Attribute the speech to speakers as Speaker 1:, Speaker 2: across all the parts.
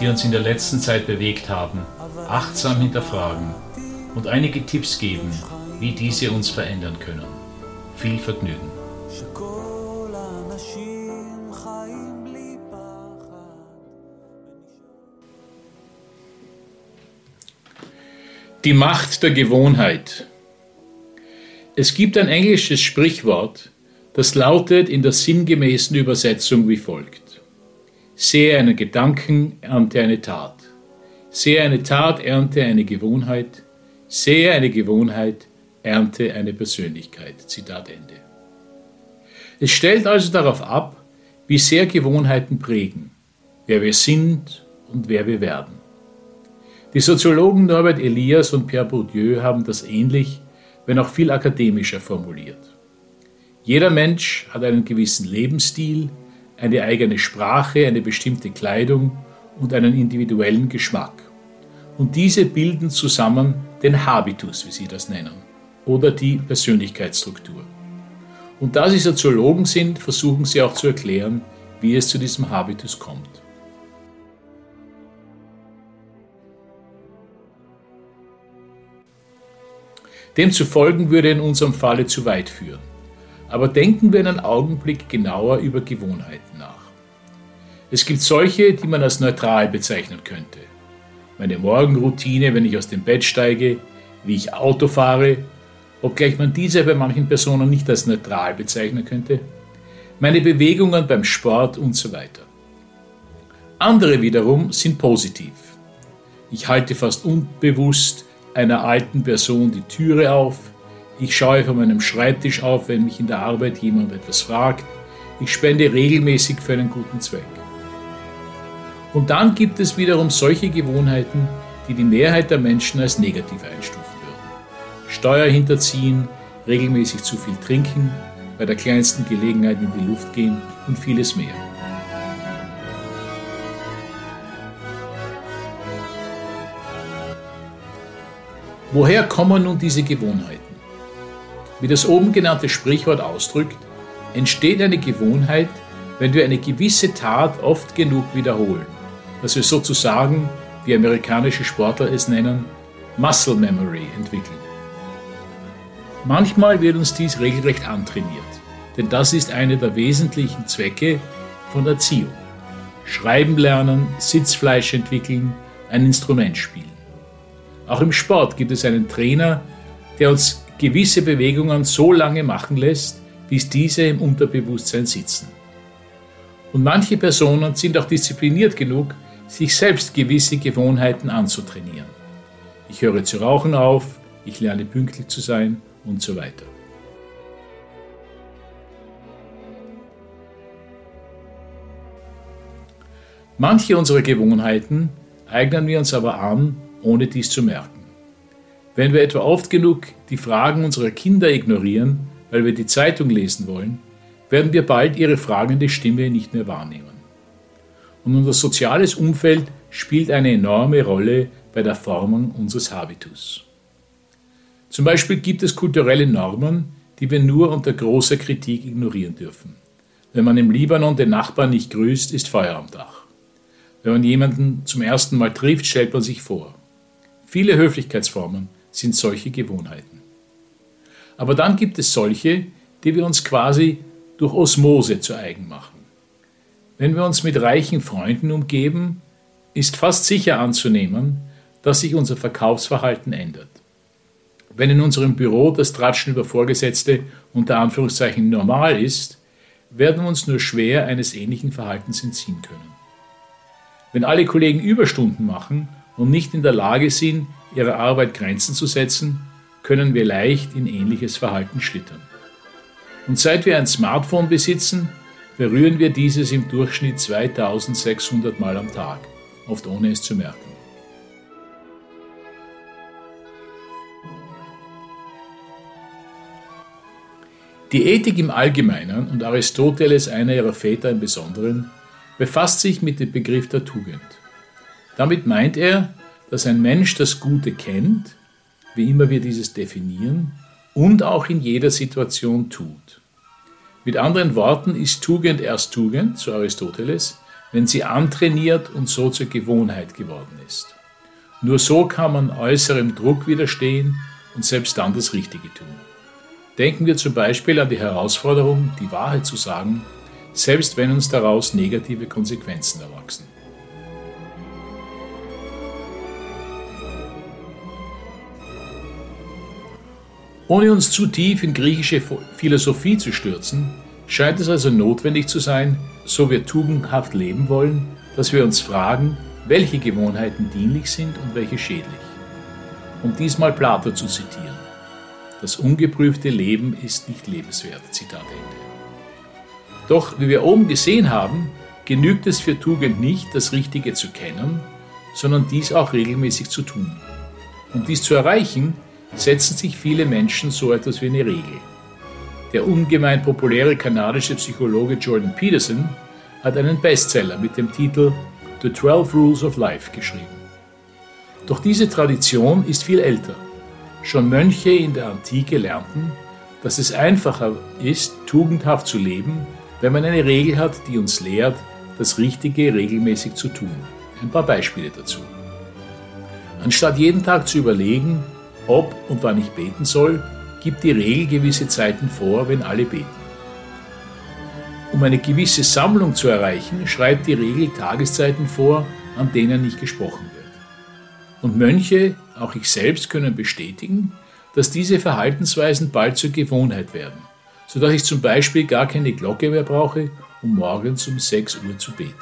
Speaker 1: die uns in der letzten Zeit bewegt haben, achtsam hinterfragen und einige Tipps geben, wie diese uns verändern können. Viel Vergnügen. Die Macht der Gewohnheit. Es gibt ein englisches Sprichwort, das lautet in der sinngemäßen Übersetzung wie folgt. Sehe einen Gedanken, ernte eine Tat. Sehe eine Tat, ernte eine Gewohnheit. Sehe eine Gewohnheit, ernte eine Persönlichkeit. Zitat Ende. Es stellt also darauf ab, wie sehr Gewohnheiten prägen, wer wir sind und wer wir werden. Die Soziologen Norbert Elias und Pierre Bourdieu haben das ähnlich, wenn auch viel akademischer formuliert. Jeder Mensch hat einen gewissen Lebensstil, eine eigene Sprache, eine bestimmte Kleidung und einen individuellen Geschmack. Und diese bilden zusammen den Habitus, wie sie das nennen, oder die Persönlichkeitsstruktur. Und da sie Soziologen sind, versuchen sie auch zu erklären, wie es zu diesem Habitus kommt. Dem zu folgen würde in unserem Falle zu weit führen. Aber denken wir einen Augenblick genauer über Gewohnheiten nach. Es gibt solche, die man als neutral bezeichnen könnte. Meine Morgenroutine, wenn ich aus dem Bett steige, wie ich Auto fahre, obgleich man diese bei manchen Personen nicht als neutral bezeichnen könnte, meine Bewegungen beim Sport und so weiter. Andere wiederum sind positiv. Ich halte fast unbewusst einer alten Person die Türe auf, ich schaue von meinem Schreibtisch auf, wenn mich in der Arbeit jemand etwas fragt. Ich spende regelmäßig für einen guten Zweck. Und dann gibt es wiederum solche Gewohnheiten, die die Mehrheit der Menschen als negativ einstufen würden. Steuer hinterziehen, regelmäßig zu viel trinken, bei der kleinsten Gelegenheit in die Luft gehen und vieles mehr. Woher kommen nun diese Gewohnheiten? Wie das oben genannte Sprichwort ausdrückt, entsteht eine Gewohnheit, wenn wir eine gewisse Tat oft genug wiederholen, dass wir sozusagen, wie amerikanische Sportler es nennen, Muscle Memory entwickeln. Manchmal wird uns dies regelrecht antrainiert, denn das ist einer der wesentlichen Zwecke von Erziehung. Schreiben lernen, Sitzfleisch entwickeln, ein Instrument spielen. Auch im Sport gibt es einen Trainer, der uns gewisse Bewegungen so lange machen lässt, bis diese im Unterbewusstsein sitzen. Und manche Personen sind auch diszipliniert genug, sich selbst gewisse Gewohnheiten anzutrainieren. Ich höre zu rauchen auf, ich lerne pünktlich zu sein und so weiter. Manche unserer Gewohnheiten eignen wir uns aber an, ohne dies zu merken. Wenn wir etwa oft genug die Fragen unserer Kinder ignorieren, weil wir die Zeitung lesen wollen, werden wir bald ihre fragende Stimme nicht mehr wahrnehmen. Und unser soziales Umfeld spielt eine enorme Rolle bei der Formung unseres Habitus. Zum Beispiel gibt es kulturelle Normen, die wir nur unter großer Kritik ignorieren dürfen. Wenn man im Libanon den Nachbarn nicht grüßt, ist Feuer am Dach. Wenn man jemanden zum ersten Mal trifft, stellt man sich vor. Viele Höflichkeitsformen sind solche Gewohnheiten. Aber dann gibt es solche, die wir uns quasi durch Osmose zu eigen machen. Wenn wir uns mit reichen Freunden umgeben, ist fast sicher anzunehmen, dass sich unser Verkaufsverhalten ändert. Wenn in unserem Büro das Tratschen über Vorgesetzte unter Anführungszeichen normal ist, werden wir uns nur schwer eines ähnlichen Verhaltens entziehen können. Wenn alle Kollegen Überstunden machen und nicht in der Lage sind, ihrer Arbeit Grenzen zu setzen, können wir leicht in ähnliches Verhalten schlittern. Und seit wir ein Smartphone besitzen, berühren wir dieses im Durchschnitt 2600 Mal am Tag, oft ohne es zu merken. Die Ethik im Allgemeinen und Aristoteles, einer ihrer Väter im Besonderen, befasst sich mit dem Begriff der Tugend. Damit meint er, dass ein Mensch das Gute kennt, wie immer wir dieses definieren, und auch in jeder Situation tut. Mit anderen Worten ist Tugend erst Tugend, so Aristoteles, wenn sie antrainiert und so zur Gewohnheit geworden ist. Nur so kann man äußerem Druck widerstehen und selbst dann das Richtige tun. Denken wir zum Beispiel an die Herausforderung, die Wahrheit zu sagen, selbst wenn uns daraus negative Konsequenzen erwachsen. Ohne uns zu tief in griechische Philosophie zu stürzen, scheint es also notwendig zu sein, so wir tugendhaft leben wollen, dass wir uns fragen, welche Gewohnheiten dienlich sind und welche schädlich. Um diesmal Plato zu zitieren. Das ungeprüfte Leben ist nicht lebenswert. Zitat Ende. Doch, wie wir oben gesehen haben, genügt es für Tugend nicht, das Richtige zu kennen, sondern dies auch regelmäßig zu tun. Um dies zu erreichen, setzen sich viele Menschen so etwas wie eine Regel. Der ungemein populäre kanadische Psychologe Jordan Peterson hat einen Bestseller mit dem Titel The 12 Rules of Life geschrieben. Doch diese Tradition ist viel älter. Schon Mönche in der Antike lernten, dass es einfacher ist, tugendhaft zu leben, wenn man eine Regel hat, die uns lehrt, das Richtige regelmäßig zu tun. Ein paar Beispiele dazu. Anstatt jeden Tag zu überlegen, ob und wann ich beten soll, gibt die Regel gewisse Zeiten vor, wenn alle beten. Um eine gewisse Sammlung zu erreichen, schreibt die Regel Tageszeiten vor, an denen nicht gesprochen wird. Und Mönche, auch ich selbst, können bestätigen, dass diese Verhaltensweisen bald zur Gewohnheit werden, sodass ich zum Beispiel gar keine Glocke mehr brauche, um morgens um 6 Uhr zu beten.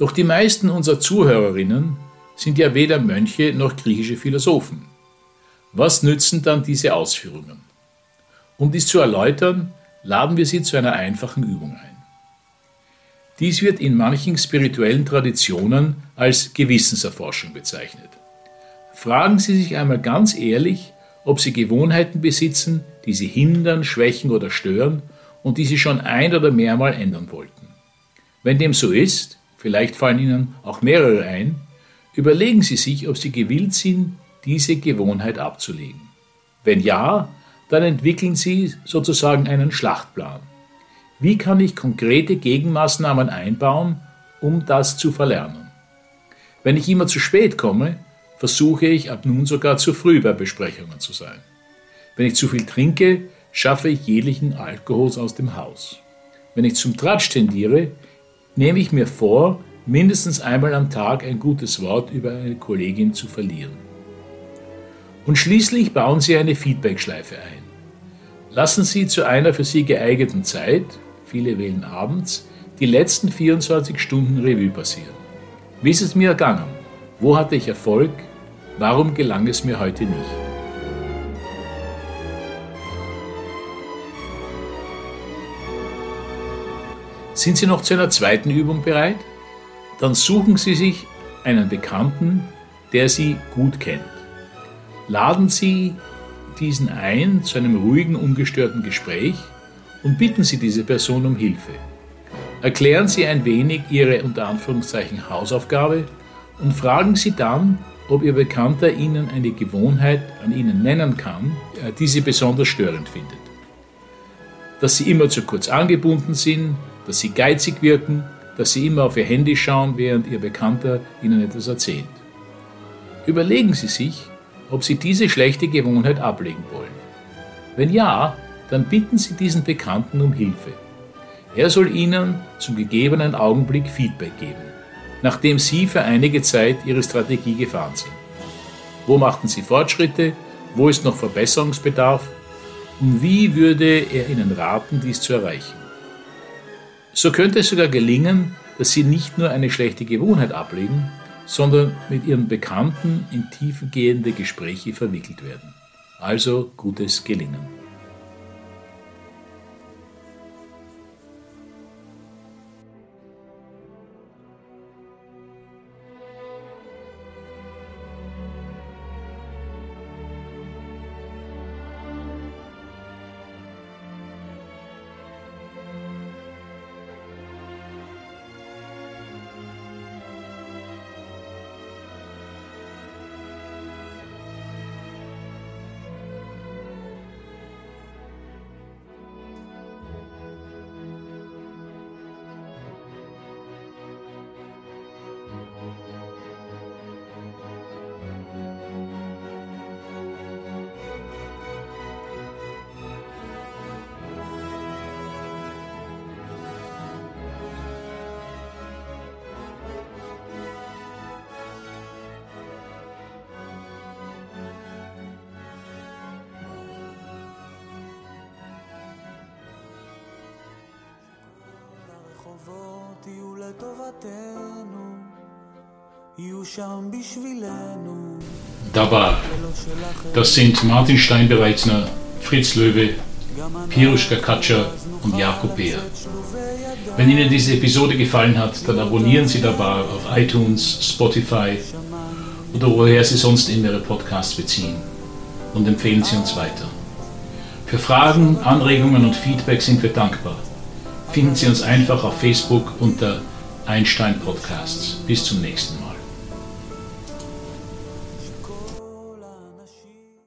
Speaker 1: Doch die meisten unserer Zuhörerinnen sind ja weder Mönche noch griechische Philosophen. Was nützen dann diese Ausführungen? Um dies zu erläutern, laden wir Sie zu einer einfachen Übung ein. Dies wird in manchen spirituellen Traditionen als Gewissenserforschung bezeichnet. Fragen Sie sich einmal ganz ehrlich, ob Sie Gewohnheiten besitzen, die Sie hindern, schwächen oder stören und die Sie schon ein oder mehrmal ändern wollten. Wenn dem so ist, vielleicht fallen Ihnen auch mehrere ein, überlegen Sie sich, ob Sie gewillt sind, diese Gewohnheit abzulegen. Wenn ja, dann entwickeln Sie sozusagen einen Schlachtplan. Wie kann ich konkrete Gegenmaßnahmen einbauen, um das zu verlernen? Wenn ich immer zu spät komme, versuche ich ab nun sogar zu früh bei Besprechungen zu sein. Wenn ich zu viel trinke, schaffe ich jeglichen Alkohol aus dem Haus. Wenn ich zum Tratsch tendiere, nehme ich mir vor, mindestens einmal am Tag ein gutes Wort über eine Kollegin zu verlieren. Und schließlich bauen Sie eine Feedbackschleife ein. Lassen Sie zu einer für Sie geeigneten Zeit, viele wählen abends, die letzten 24 Stunden Revue passieren. Wie ist es mir ergangen? Wo hatte ich Erfolg? Warum gelang es mir heute nicht? Sind Sie noch zu einer zweiten Übung bereit? Dann suchen Sie sich einen Bekannten, der Sie gut kennt. Laden Sie diesen ein zu einem ruhigen, ungestörten Gespräch und bitten Sie diese Person um Hilfe. Erklären Sie ein wenig Ihre unter Anführungszeichen Hausaufgabe und fragen Sie dann, ob Ihr Bekannter Ihnen eine Gewohnheit an Ihnen nennen kann, äh, die Sie besonders störend findet. Dass Sie immer zu kurz angebunden sind, dass sie geizig wirken, dass sie immer auf ihr Handy schauen, während ihr Bekannter ihnen etwas erzählt. Überlegen Sie sich, ob Sie diese schlechte Gewohnheit ablegen wollen. Wenn ja, dann bitten Sie diesen Bekannten um Hilfe. Er soll Ihnen zum gegebenen Augenblick Feedback geben, nachdem Sie für einige Zeit Ihre Strategie gefahren sind. Wo machten Sie Fortschritte? Wo ist noch Verbesserungsbedarf? Und wie würde er Ihnen raten, dies zu erreichen? So könnte es sogar gelingen, dass Sie nicht nur eine schlechte Gewohnheit ablegen, sondern mit Ihren Bekannten in tiefgehende Gespräche verwickelt werden. Also gutes Gelingen.
Speaker 2: הרחובות יהיו לטובתנו, יהיו שם בשבילנו,
Speaker 1: Dabei, das sind Martin Steinbereitsner, Fritz Löwe, Piruschka Katscher und Jakob Beer. Wenn Ihnen diese Episode gefallen hat, dann abonnieren Sie dabei auf iTunes, Spotify oder woher Sie sonst immer Ihre Podcasts beziehen und empfehlen Sie uns weiter. Für Fragen, Anregungen und Feedback sind wir dankbar. Finden Sie uns einfach auf Facebook unter Einstein Podcasts. Bis zum nächsten Mal.